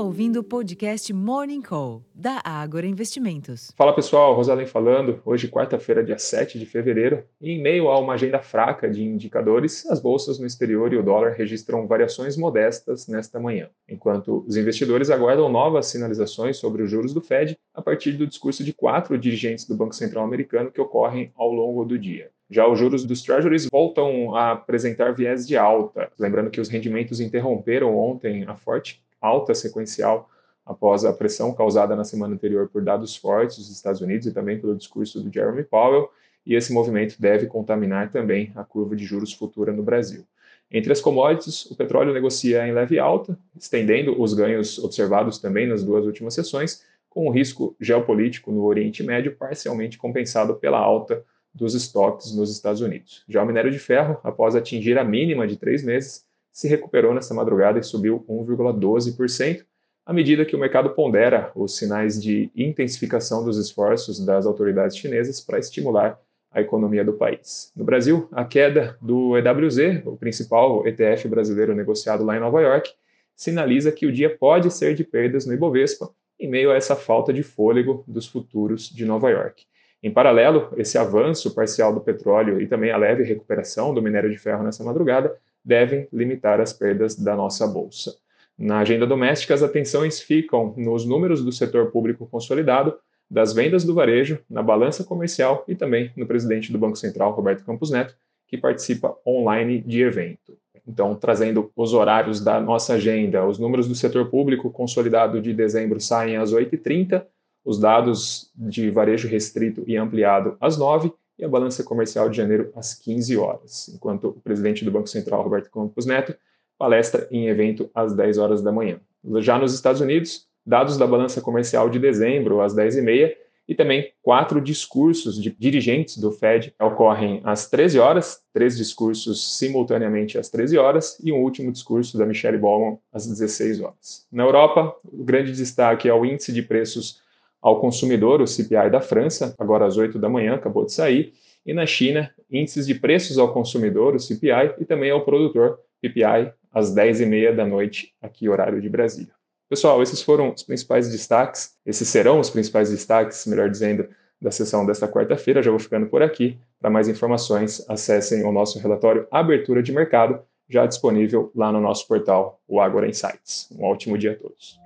ouvindo o podcast Morning Call, da Ágora Investimentos. Fala pessoal, Rosalém falando. Hoje, quarta-feira, dia 7 de fevereiro, e em meio a uma agenda fraca de indicadores, as bolsas no exterior e o dólar registram variações modestas nesta manhã, enquanto os investidores aguardam novas sinalizações sobre os juros do Fed a partir do discurso de quatro dirigentes do Banco Central americano que ocorrem ao longo do dia. Já os juros dos Treasuries voltam a apresentar viés de alta, lembrando que os rendimentos interromperam ontem a forte alta sequencial após a pressão causada na semana anterior por dados fortes dos Estados Unidos e também pelo discurso do Jeremy Powell, e esse movimento deve contaminar também a curva de juros futura no Brasil. Entre as commodities, o petróleo negocia em leve alta, estendendo os ganhos observados também nas duas últimas sessões, com o risco geopolítico no Oriente Médio parcialmente compensado pela alta dos estoques nos Estados Unidos. Já o minério de ferro, após atingir a mínima de três meses, se recuperou nesta madrugada e subiu 1,12%, à medida que o mercado pondera os sinais de intensificação dos esforços das autoridades chinesas para estimular a economia do país. No Brasil, a queda do EWZ, o principal ETF brasileiro negociado lá em Nova York, sinaliza que o dia pode ser de perdas no Ibovespa, em meio a essa falta de fôlego dos futuros de Nova York. Em paralelo, esse avanço parcial do petróleo e também a leve recuperação do minério de ferro nessa madrugada devem limitar as perdas da nossa bolsa. Na agenda doméstica, as atenções ficam nos números do setor público consolidado, das vendas do varejo, na balança comercial e também no presidente do Banco Central, Roberto Campos Neto, que participa online de evento. Então, trazendo os horários da nossa agenda, os números do setor público consolidado de dezembro saem às 8h30, os dados de varejo restrito e ampliado às 9 e a balança comercial de janeiro às 15 horas, enquanto o presidente do Banco Central, Roberto Campos Neto, palestra em evento às 10 horas da manhã. Já nos Estados Unidos, dados da balança comercial de dezembro às 10h30 e também quatro discursos de dirigentes do Fed ocorrem às 13 horas, três discursos simultaneamente às 13 horas e um último discurso da Michelle Bowman às 16 horas. Na Europa, o grande destaque é o índice de preços ao consumidor, o CPI da França, agora às 8 da manhã, acabou de sair, e na China, índices de preços ao consumidor, o CPI, e também ao produtor, PPI, às 10h30 da noite, aqui horário de Brasília. Pessoal, esses foram os principais destaques, esses serão os principais destaques, melhor dizendo, da sessão desta quarta-feira. Já vou ficando por aqui. Para mais informações, acessem o nosso relatório Abertura de Mercado, já disponível lá no nosso portal, o Agora Insights. Um ótimo dia a todos.